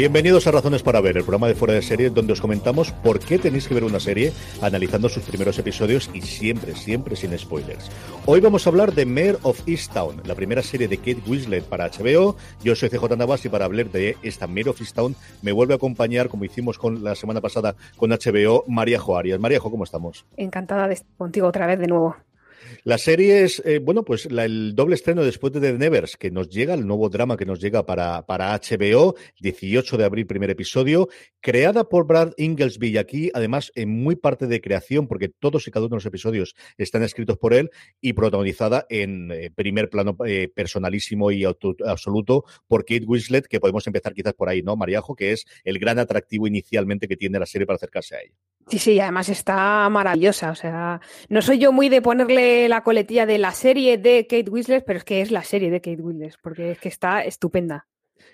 Bienvenidos a Razones para Ver, el programa de fuera de serie donde os comentamos por qué tenéis que ver una serie analizando sus primeros episodios y siempre, siempre sin spoilers. Hoy vamos a hablar de Mayor of Easttown, la primera serie de Kate Winslet para HBO. Yo soy CJ Navas y para hablar de esta Mayor of Easttown me vuelve a acompañar, como hicimos con la semana pasada con HBO, María Joarias. María ¿cómo estamos? Encantada de estar contigo otra vez de nuevo. La serie es, eh, bueno, pues el doble estreno después de The Nevers, que nos llega, el nuevo drama que nos llega para, para HBO, 18 de abril, primer episodio, creada por Brad Inglesby y aquí, además, en muy parte de creación, porque todos y cada uno de los episodios están escritos por él y protagonizada en eh, primer plano eh, personalísimo y absoluto por Kate Winslet, que podemos empezar quizás por ahí, ¿no, Mariajo? Que es el gran atractivo inicialmente que tiene la serie para acercarse a ella. Sí, sí, además está maravillosa. O sea, no soy yo muy de ponerle la coletilla de la serie de Kate Winslet, pero es que es la serie de Kate Winslet, porque es que está estupenda.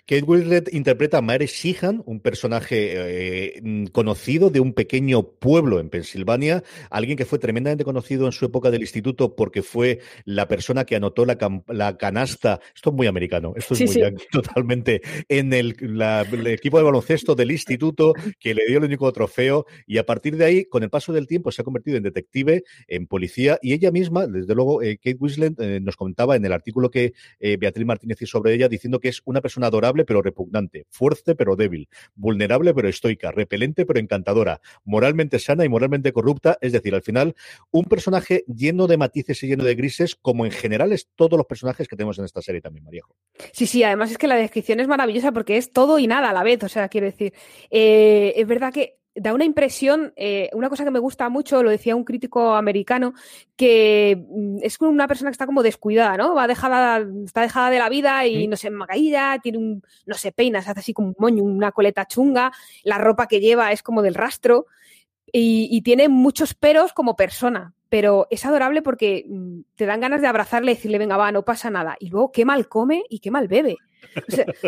Kate Winslet interpreta a Mary Sheehan, un personaje eh, mm, conocido de un pequeño pueblo en Pensilvania, alguien que fue tremendamente conocido en su época del instituto porque fue la persona que anotó la, canasta, esto es muy americano, esto es muy totalmente, en el, equipo de baloncesto del instituto que le dio el único trofeo y a partir de ahí, con el paso del tiempo, se ha convertido en detective, en policía y ella misma, desde luego, eh, Kate Winslet eh, nos contaba en el artículo que Beatriz Martínez hizo sobre ella, diciendo que es una persona adorable pero repugnante, fuerte pero débil, vulnerable pero estoica, repelente pero encantadora, moralmente sana y moralmente corrupta, es decir, al final, un personaje lleno de matices y lleno de grises, como en general es todos los personajes que tenemos en esta serie también, Maríajo. Sí, sí, además es que la descripción es maravillosa porque es todo y nada a la vez, o sea, quiero decir, eh, es verdad que da una impresión, eh, una cosa que me gusta mucho, lo decía un crítico americano, que mm, es una persona que está como descuidada, ¿no? Va dejada, está dejada de la vida y no se caída, tiene un, no se peina, se hace así como un moño, una coleta chunga, la ropa que lleva es como del rastro y, y tiene muchos peros como persona, pero es adorable porque mm, te dan ganas de abrazarle y decirle, venga, va, no pasa nada. Y luego qué mal come y qué mal bebe.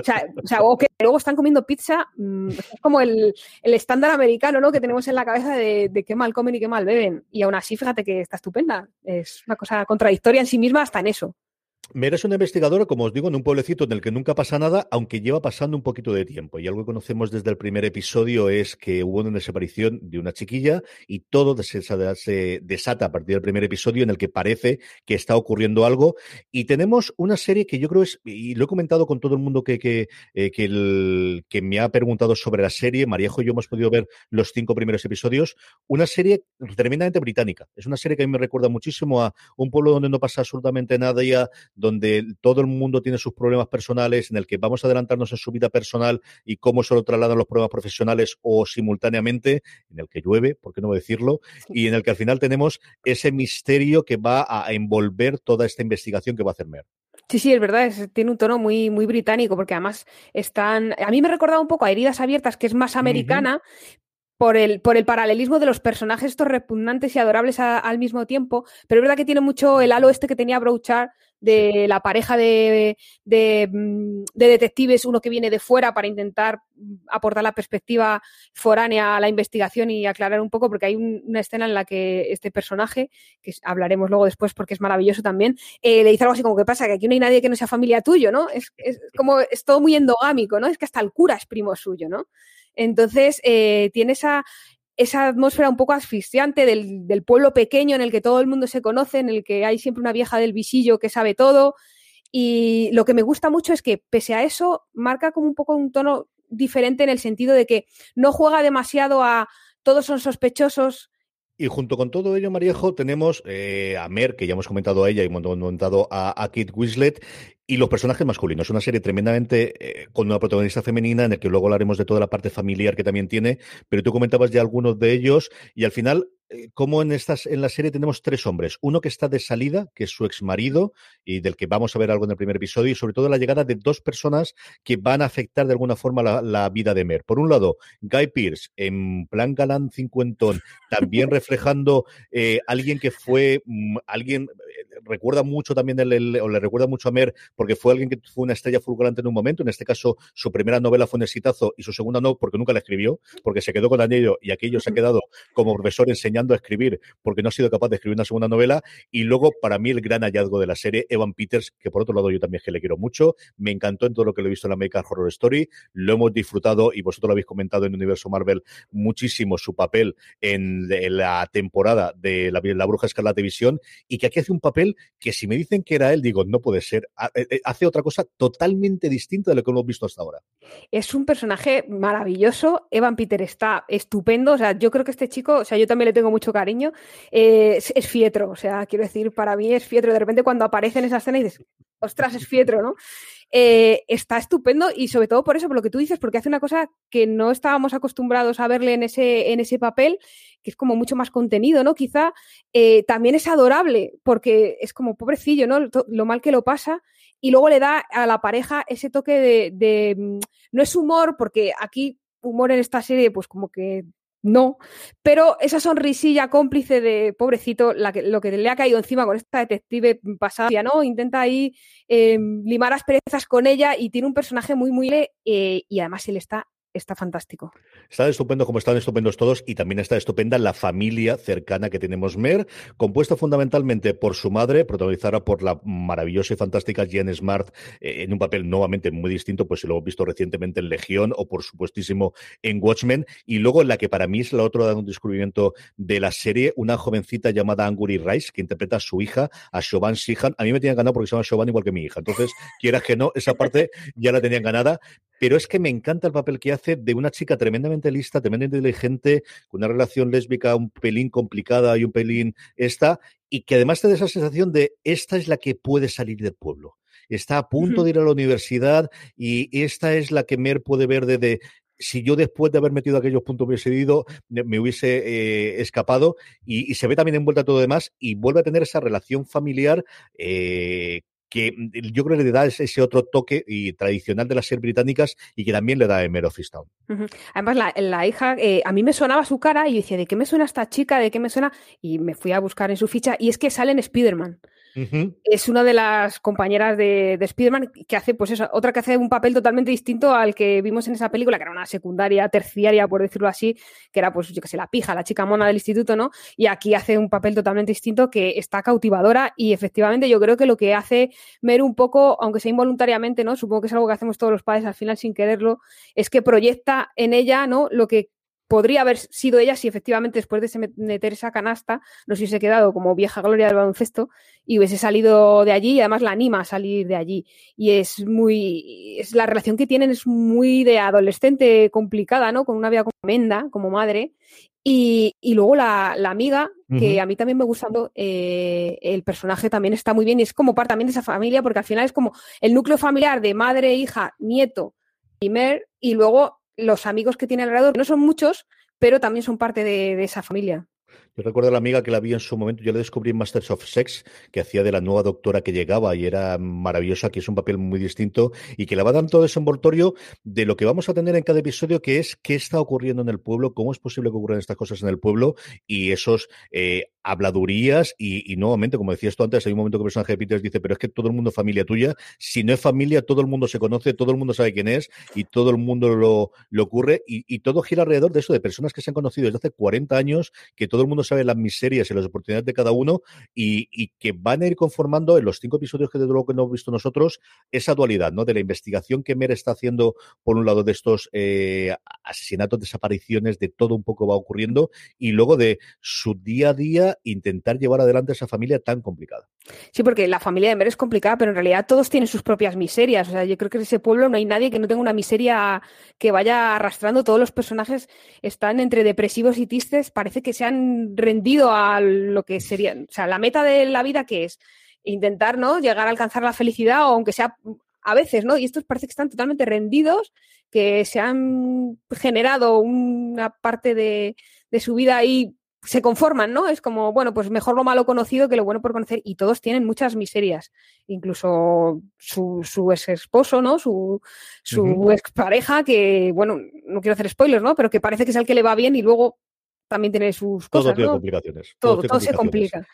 O sea, o, que luego están comiendo pizza, mm, es como el, estándar americano, ¿no? Que tenemos en la cabeza de, de, qué mal comen y qué mal beben. Y aún así, fíjate que está estupenda. Es una cosa contradictoria en sí misma hasta en eso. Mera es una investigadora, como os digo, en un pueblecito en el que nunca pasa nada, aunque lleva pasando un poquito de tiempo. Y algo que conocemos desde el primer episodio es que hubo una desaparición de una chiquilla y todo se, desata a partir del primer episodio en el que parece que está ocurriendo algo. Y tenemos una serie que yo creo es, y lo he comentado con todo el mundo que, que, eh, que, me ha preguntado sobre la serie, Mariejo y yo hemos podido ver los cinco primeros episodios, una serie tremendamente británica. Es una serie que a mí me recuerda muchísimo a un pueblo donde no pasa absolutamente nada ya donde todo el mundo tiene sus problemas personales, en el que vamos a adelantarnos en su vida personal y cómo se lo trasladan los problemas profesionales o simultáneamente, en el que llueve, por qué no decirlo, y en el que al final tenemos ese misterio que va a envolver toda esta investigación que va a hacer Mer. Sí, sí, es verdad, tiene un tono muy, muy británico, porque además están. A mí me recordado un poco a Heridas Abiertas, que es más americana, por el, por el paralelismo de los personajes estos repugnantes y adorables al mismo tiempo, pero es verdad que tiene mucho el halo este que tenía Brouchard de la pareja de, de, detectives, uno que viene de fuera para intentar mm, aportar la perspectiva foránea a la investigación y aclarar un poco, porque hay una escena en la que este personaje, que hablaremos luego después porque es maravilloso también, eh, le dice algo así como que pasa, que aquí no hay nadie que no sea familia tuyo, ¿no? Es, es como, es todo muy endogámico, ¿no? Es que hasta el cura es primo suyo, ¿no? Entonces, eh, tiene esa, esa atmósfera un poco asfixiante del, del, pueblo pequeño en el que todo el mundo se conoce, en el que hay siempre una vieja del visillo que sabe todo. Y lo que me gusta mucho es que, pese a eso, marca como un poco un tono diferente en el sentido de que no juega demasiado a todos son sospechosos. Y junto con todo ello, Mariejo, tenemos eh, a Mer, que ya hemos comentado a ella y hemos comentado a, Kit Winslet, y los personajes masculinos. Una serie tremendamente eh, con una protagonista femenina, en el que luego hablaremos de toda la parte familiar que también tiene, pero tú comentabas ya algunos de ellos, y al final eh, como en estas en la serie tenemos tres hombres, uno que está de salida, que es su ex marido y del que vamos a ver algo en el primer episodio, y sobre todo la llegada de dos personas que van a afectar de alguna forma la, vida de Mer. Por un lado, Guy Pierce, en plan galán cincuentón, también reflejando eh, alguien que fue mm, alguien recuerda mucho también el, o le recuerda mucho a Mer porque fue alguien que fue una estrella fulgurante en un momento. En este caso, su primera novela fue un exitazo y su segunda no, porque nunca la escribió, porque se quedó con aquello y aquello se ha quedado como profesor enseñando a escribir porque no ha sido capaz de escribir una segunda novela. Y luego, para mí, el gran hallazgo de la serie, Evan Peters, que por otro lado yo también que le quiero mucho. Me encantó en todo lo que lo he visto en la American Horror Story. Lo hemos disfrutado y vosotros lo habéis comentado en el universo Marvel muchísimo su papel en, la temporada de la, la Bruja Escarlata Visión y que aquí hace un papel que si me dicen que era él, digo, no puede ser. Eh, eh, hace otra cosa totalmente distinta de lo que hemos visto hasta ahora. Es un personaje maravilloso. Evan Peter está estupendo. O sea, yo creo que este chico, o sea, yo también le tengo mucho cariño. Eh, es, es, fietro. O sea, quiero decir, para mí es fietro. De repente cuando aparece en esa escena y dices, ostras, es fietro, ¿no? Eh, está estupendo y sobre todo por eso, por lo que tú dices, porque hace una cosa que no estábamos acostumbrados a verle en ese, en ese papel, que es como mucho más contenido, ¿no? Quizá eh, también es adorable, porque es como pobrecillo, ¿no? Lo, mal que lo pasa, y luego le da a la pareja ese toque de, mm, no es humor, porque aquí humor en esta serie, pues como que no, pero esa sonrisilla cómplice de pobrecito, la que, lo que le ha caído encima con esta detective pasada, ¿no? Intenta ahí eh, limar asperezas con ella y tiene un personaje muy, muy... Eh, y además él está está fantástico. Está estupendo como están estupendos todos y también está estupenda la familia cercana que tenemos Mer, compuesta fundamentalmente por su madre, protagonizada por la maravillosa y fantástica Jen Smart eh, en un papel nuevamente muy distinto, pues si lo hemos visto recientemente en Legión o por supuestísimo en Watchmen, y luego la que para mí es la otra un descubrimiento de la serie, una jovencita llamada Anguri Rice que interpreta a su hija, a Siobhan Sihan. A mí me tenían ganado porque se llama Siobhan igual que mi hija, entonces quieras que no, esa parte ya la tenían ganada, pero es que me encanta el papel que hace de una chica tremendamente lista, tremendamente inteligente, con una relación lésbica un pelín complicada y un pelín esta, y que además te da esa sensación de esta es la que puede salir del pueblo. Está a punto de ir a la universidad y esta es la que Mer puede ver de, si yo después de haber metido aquellos puntos hubiese ido, me hubiese eh, escapado y, se ve también envuelta todo demás y vuelve a tener esa relación familiar eh, que mm, yo creo que le da ese, otro toque y tradicional de las series británicas y que también le da Emer of Además, la, hija, eh, a mí me sonaba su cara y yo decía, ¿de qué me suena esta chica? ¿De qué me suena? Y me fui a buscar en su ficha y es que sale en Spider-Man. Es una de las compañeras de, de Spider-Man que hace, pues eso, otra que hace un papel totalmente distinto al que vimos en esa película, que era una secundaria, terciaria, por decirlo así, que era, pues, yo que sé, la pija, la chica mona del instituto, ¿no? Y aquí hace un papel totalmente distinto que está cautivadora y efectivamente yo creo que lo que hace Mer un poco, aunque sea involuntariamente, ¿no? Supongo que es algo que hacemos todos los padres al final sin quererlo, es que proyecta en ella, ¿no? Lo que podría haber sido ella si efectivamente después de meter esa canasta no se hubiese quedado como vieja gloria del baloncesto y hubiese salido de allí y además la anima a salir de allí. Y es muy, es la relación que tienen es muy de adolescente complicada, ¿no? Con una vida como Menda, como madre. Y, y luego la, la, amiga, que a mí también me gusta, eh, el personaje también está muy bien y es como parte también de esa familia porque al final es como el núcleo familiar de madre, hija, nieto y Mer y luego los amigos que tiene alrededor, no son muchos, pero también son parte de, esa familia. Yo recuerdo a la amiga que la vi en su momento, yo la descubrí en Masters of Sex, que hacía de la nueva doctora que llegaba y era maravillosa, que es un papel muy distinto y que le va dar todo ese de lo que vamos a tener en cada episodio, que es qué está ocurriendo en el pueblo, cómo es posible que ocurran estas cosas en el pueblo y esos eh, habladurías y, nuevamente, como decías tú antes, hay un momento que el personaje de Peters dice, pero es que todo el mundo es familia tuya, si no es familia, todo el mundo se conoce, todo el mundo sabe quién es y todo el mundo lo, lo ocurre y, y todo gira alrededor de eso, de personas que se han conocido desde hace 40 años, que todo el mundo sabe las miserias y las oportunidades de cada uno y, que van a ir conformando en los cinco episodios que desde luego que hemos visto nosotros esa dualidad, ¿no? De la investigación que Mer está haciendo por un lado de estos eh, asesinatos, desapariciones, de todo un poco va ocurriendo y luego de su día a día intentar llevar adelante esa familia tan complicada. Sí, porque la familia de Mer es complicada, pero en realidad todos tienen sus propias miserias. O sea, yo creo que en ese pueblo no hay nadie que no tenga una miseria que vaya arrastrando. Todos los personajes están entre depresivos y tristes. Parece que se han rendido a lo que sería. O sea, la meta de la vida que es intentar, ¿no? Llegar a alcanzar la felicidad, o aunque sea a veces, ¿no? Y estos parece que están totalmente rendidos, que se han generado una parte de, de su vida ahí se conforman, ¿no? Es como, bueno, pues mejor lo malo conocido que lo bueno por conocer. Y todos tienen muchas miserias. Incluso su, su ex esposo, ¿no? Su, su uh -huh. ex pareja, que, bueno, no quiero hacer spoilers, ¿no? Pero que parece que es el que le va bien y luego también tiene sus todo cosas. tiene ¿no? complicaciones. Todo, tiene todo se complica.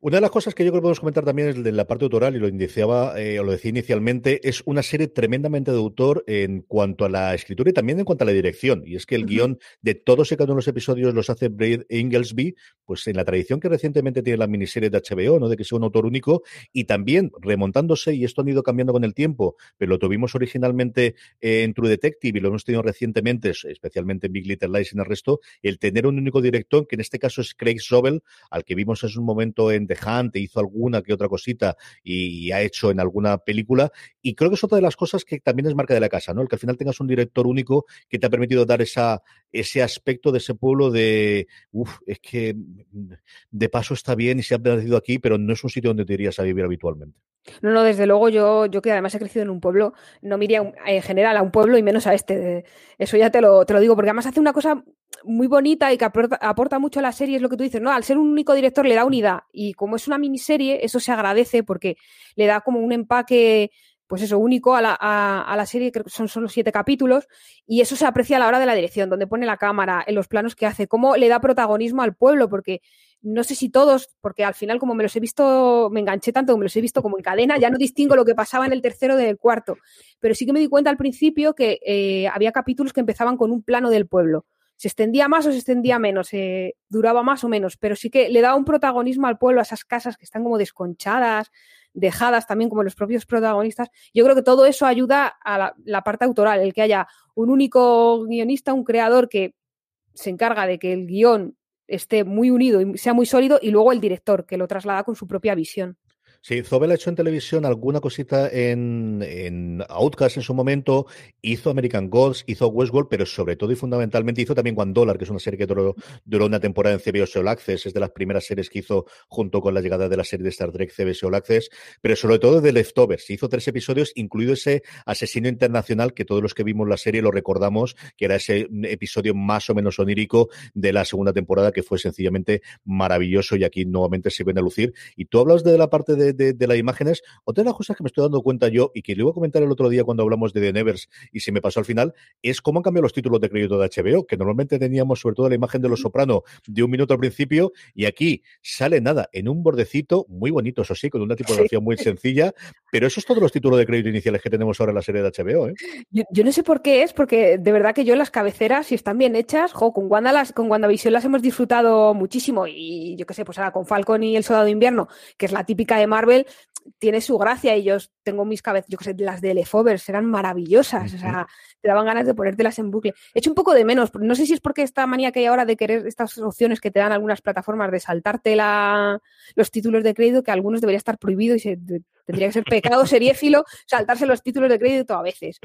Una de las cosas que yo creo que podemos comentar también es de la parte autoral, y lo iniciaba, eh, o lo decía inicialmente, es una serie tremendamente de autor en cuanto a la escritura y también en cuanto a la dirección. Y es que el Ujú. guion de todos y cada uno de los episodios los hace Brad Inglesby, pues en la tradición que recientemente tiene la miniserie de HBO, ¿no? De que sea un autor único, y también remontándose, y esto han ido cambiando con el tiempo, pero lo tuvimos originalmente eh, en True Detective y lo hemos tenido recientemente, especialmente en Big Little Lies y en el resto, el tener un único director, que en este caso es Craig Sobel, al que vimos en un momento en The Hunt, e hizo alguna que otra cosita y, ha hecho en alguna película. Y creo que es otra de las cosas que también es marca de la casa, ¿no? El que al final tengas un director único que te ha permitido dar esa, ese aspecto de ese pueblo de, uff, es que de paso está bien y se ha nacido aquí, pero no es un sitio donde te irías a vivir habitualmente. No, no, desde luego yo, yo que además he crecido en un pueblo, no me en general a un pueblo y menos a este. Eso ya te lo, te lo digo, porque además hace una cosa muy bonita y que aporta, aporta, mucho a la serie, es lo que tú dices, ¿no? Al ser un único director le da unidad y como es una miniserie, eso se agradece porque le da como un empaque, pues eso, único a la, a, la serie, creo que son solo siete capítulos, y eso se aprecia a la hora de la dirección, donde pone la cámara, en los planos que hace, cómo le da protagonismo al pueblo, porque no sé si todos, porque al final como me los he visto, me enganché tanto como me los he visto como en cadena, ya no distingo lo que pasaba en el tercero del cuarto, pero sí que me di cuenta al principio que eh, había capítulos que empezaban con un plano del pueblo. Se extendía más o se extendía menos, eh, duraba más o menos, pero sí que le da un protagonismo al pueblo, a esas casas que están como desconchadas, dejadas también como los propios protagonistas. Yo creo que todo eso ayuda a la, la parte autoral, el que haya un único guionista, un creador que se encarga de que el guion esté muy unido y sea muy sólido, y luego el director, que lo traslada con su propia visión. Sí, Zobel ha hecho en televisión alguna cosita en, en, Outcast en su momento, hizo American Gods, hizo Westworld, pero sobre todo y fundamentalmente hizo también One Dollar, que es una serie que duró, duró una temporada en CBS All Access, es de las primeras series que hizo junto con la llegada de la serie de Star Trek CBS All Access, pero sobre todo de Leftovers. Hizo tres episodios, incluido ese asesino internacional que todos los que vimos la serie lo recordamos, que era ese episodio más o menos onírico de la segunda temporada, que fue sencillamente maravilloso y aquí nuevamente se viene a lucir. Y tú hablas de la parte de de, de, las imágenes. Otra de las cosas que me estoy dando cuenta yo y que le iba a comentar el otro día cuando hablamos de The Nevers y se me pasó al final, es cómo han cambiado los títulos de crédito de HBO, que normalmente teníamos sobre todo la imagen de Los Soprano de un minuto al principio y aquí sale nada, en un bordecito muy bonito, eso sí, con una tipografía muy sencilla, pero esos todos los títulos de crédito iniciales que tenemos ahora en la serie de HBO. ¿eh? Yo, yo, no sé por qué es, porque de verdad que yo las cabeceras, si están bien hechas, jo, con, Wanda las, con WandaVision las hemos disfrutado muchísimo y yo qué sé, pues ahora con Falcon y El Soldado de Invierno, que es la típica de Marvel, tiene su gracia y yo tengo mis cabezas, yo que sé, las de Leftovers eran maravillosas, uh -huh. o sea, te daban ganas de ponértelas en bucle. He hecho un poco de menos, no sé si es porque esta manía que hay ahora de querer estas opciones que te dan algunas plataformas de saltarte la, los títulos de crédito, que algunos debería estar prohibido y se, tendría que ser pecado seriéfilo saltarse los títulos de crédito a veces.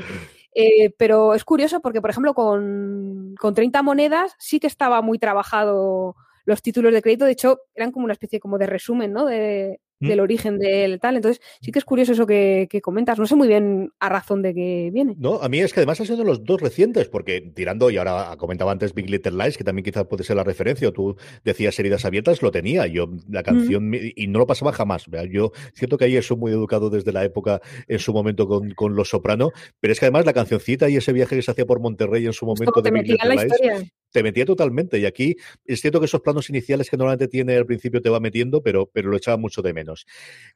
Eh, pero es curioso porque, por ejemplo, con, con 30 monedas sí que estaba muy trabajado los títulos de crédito, de hecho, eran como una especie como de resumen, ¿no? De. Del origen del tal. Entonces, sí que es curioso eso que, comentas. No sé muy bien a razón de qué viene. No, a mí es que además ha sido los dos recientes, porque tirando, y ahora comentaba antes Big Little Lies, que también quizás puede ser la referencia, o tú decías heridas abiertas, lo tenía. Yo, la canción, y no lo pasaba jamás. Yo, cierto que ahí soy muy educado desde la época, en su momento, con, con Los Soprano, pero es que además la cancioncita y ese viaje que se hacía por Monterrey en su momento de Big Little Lies te metía totalmente. Y aquí es cierto que esos planos iniciales que normalmente tiene al principio te va metiendo, pero, pero lo echaba mucho de menos.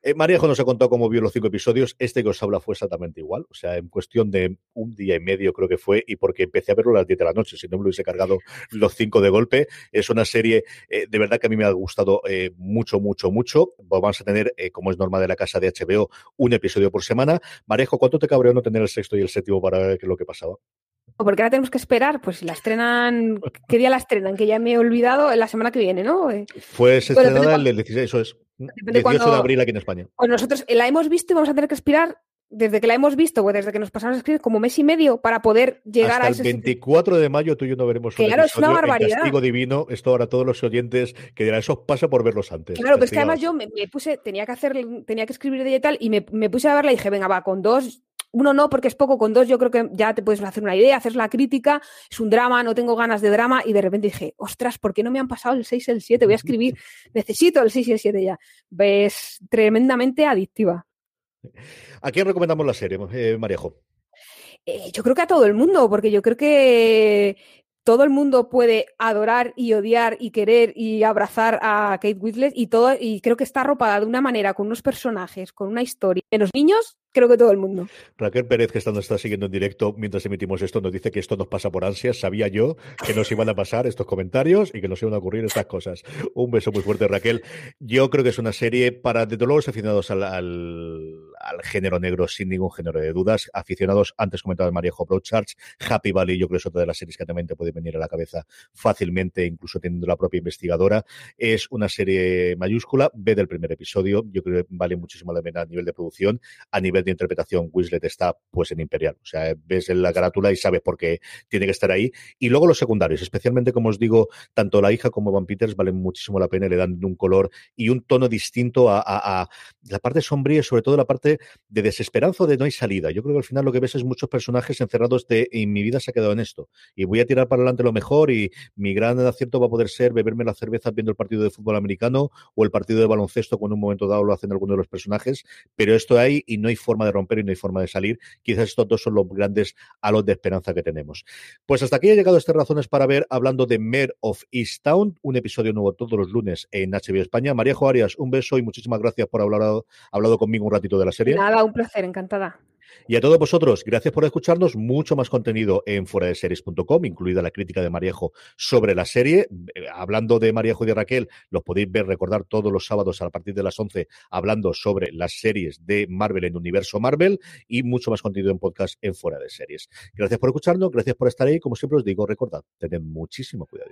Eh, María nos ha contado cómo vio los cinco episodios. Este que os habla fue exactamente igual. O sea, en cuestión de un día y medio creo que fue, y porque empecé a verlo a las 10 de la noche, si no me lo hubiese cargado los cinco de golpe. Es una serie eh, de verdad que a mí me ha gustado eh, mucho, mucho, mucho. Vamos a tener, eh, como es normal de la casa de HBO, un episodio por semana. Marejo, ¿cuánto te cabreó no tener el sexto y el séptimo para ver qué es lo que pasaba? Porque ahora tenemos que esperar, pues si la estrenan, ¿qué día la estrenan? Que ya me he olvidado, la semana que viene, ¿no? Eh, Fue estrenada el 16, eso es. 18 de abril aquí en España. Pues nosotros la hemos visto y vamos a tener que esperar desde que la hemos visto, o desde que nos pasamos a escribir, como mes y medio para poder llegar a ese. El 24 de mayo tú y yo no veremos un Claro, es una barbaridad. castigo divino, esto ahora todos los oyentes que dirán, eso pasa por verlos antes. Claro, pero es que además yo me, puse, tenía que hacer, tenía que escribir de y tal, y me, me, puse a verla y dije, venga, va, con dos uno no, porque es poco, con dos yo creo que ya te puedes hacer una idea, hacer la crítica, es un drama, no tengo ganas de drama, y de repente dije, ostras, ¿por qué no me han pasado el 6 y el 7? Voy a escribir, necesito el 6 y el 7 ya. Ves, tremendamente adictiva. ¿A quién recomendamos la serie, eh, Maríajo? Eh, yo creo que a todo el mundo, porque yo creo que todo el mundo puede adorar y odiar y querer y abrazar a Kate Winslet y todo y creo que está arropada de una manera con unos personajes, con una historia. En los niños, creo que todo el mundo. Raquel Pérez, que nos está siguiendo en directo mientras emitimos esto, nos dice que esto nos pasa por ansias. Sabía yo que nos iban a pasar estos comentarios y que nos iban a ocurrir estas cosas. Un beso muy fuerte, Raquel. Yo creo que es una serie para, desde luego, los aficionados al, al, género negro, sin ningún género de dudas. Aficionados, antes comentaba Maríajo Broadchurch, Happy Valley, yo creo que es otra de las series que también te puede venir a la cabeza fácilmente, incluso teniendo la propia investigadora. Es una serie mayúscula. Ve del primer episodio. Yo creo que vale muchísimo la pena a nivel de producción, a nivel de interpretación, Winslet está pues en Imperial. O sea, ves en la carátula y sabes por qué tiene que estar ahí. Y luego los secundarios, especialmente como os digo, tanto la hija como Van Peters valen muchísimo la pena, le dan un color y un tono distinto a, la parte sombría sobre todo la parte de desesperanza de no hay salida. Yo creo que al final lo que ves es muchos personajes encerrados de y mi vida se ha quedado en esto y voy a tirar para adelante lo mejor y mi gran acierto va a poder ser beberme la cerveza viendo el partido de fútbol americano o el partido de baloncesto cuando en un momento dado lo hacen algunos de los personajes, pero esto hay y no hay forma de romper y no hay forma de salir. Quizás estos dos son los grandes halos de esperanza que tenemos. Pues hasta aquí ha llegado estas razones para ver, hablando de Mayor of Easttown, un episodio nuevo todos los lunes en HBO España. María Arias, un beso y muchísimas gracias por haber hablado, hablado conmigo un ratito de la serie. Nada, un placer, encantada. Y a todos vosotros, gracias por escucharnos. Mucho más contenido en fueradeseries.com, incluida la crítica de Mariejo sobre la serie. Eh, hablando de Mariejo y de Raquel, los podéis ver, recordar todos los sábados a partir de las 11, hablando sobre las series de Marvel en Universo Marvel y mucho más contenido en podcast en Fuera de Series. Gracias por escucharnos, gracias por estar ahí. Como siempre os digo, recordad, tened muchísimo cuidado.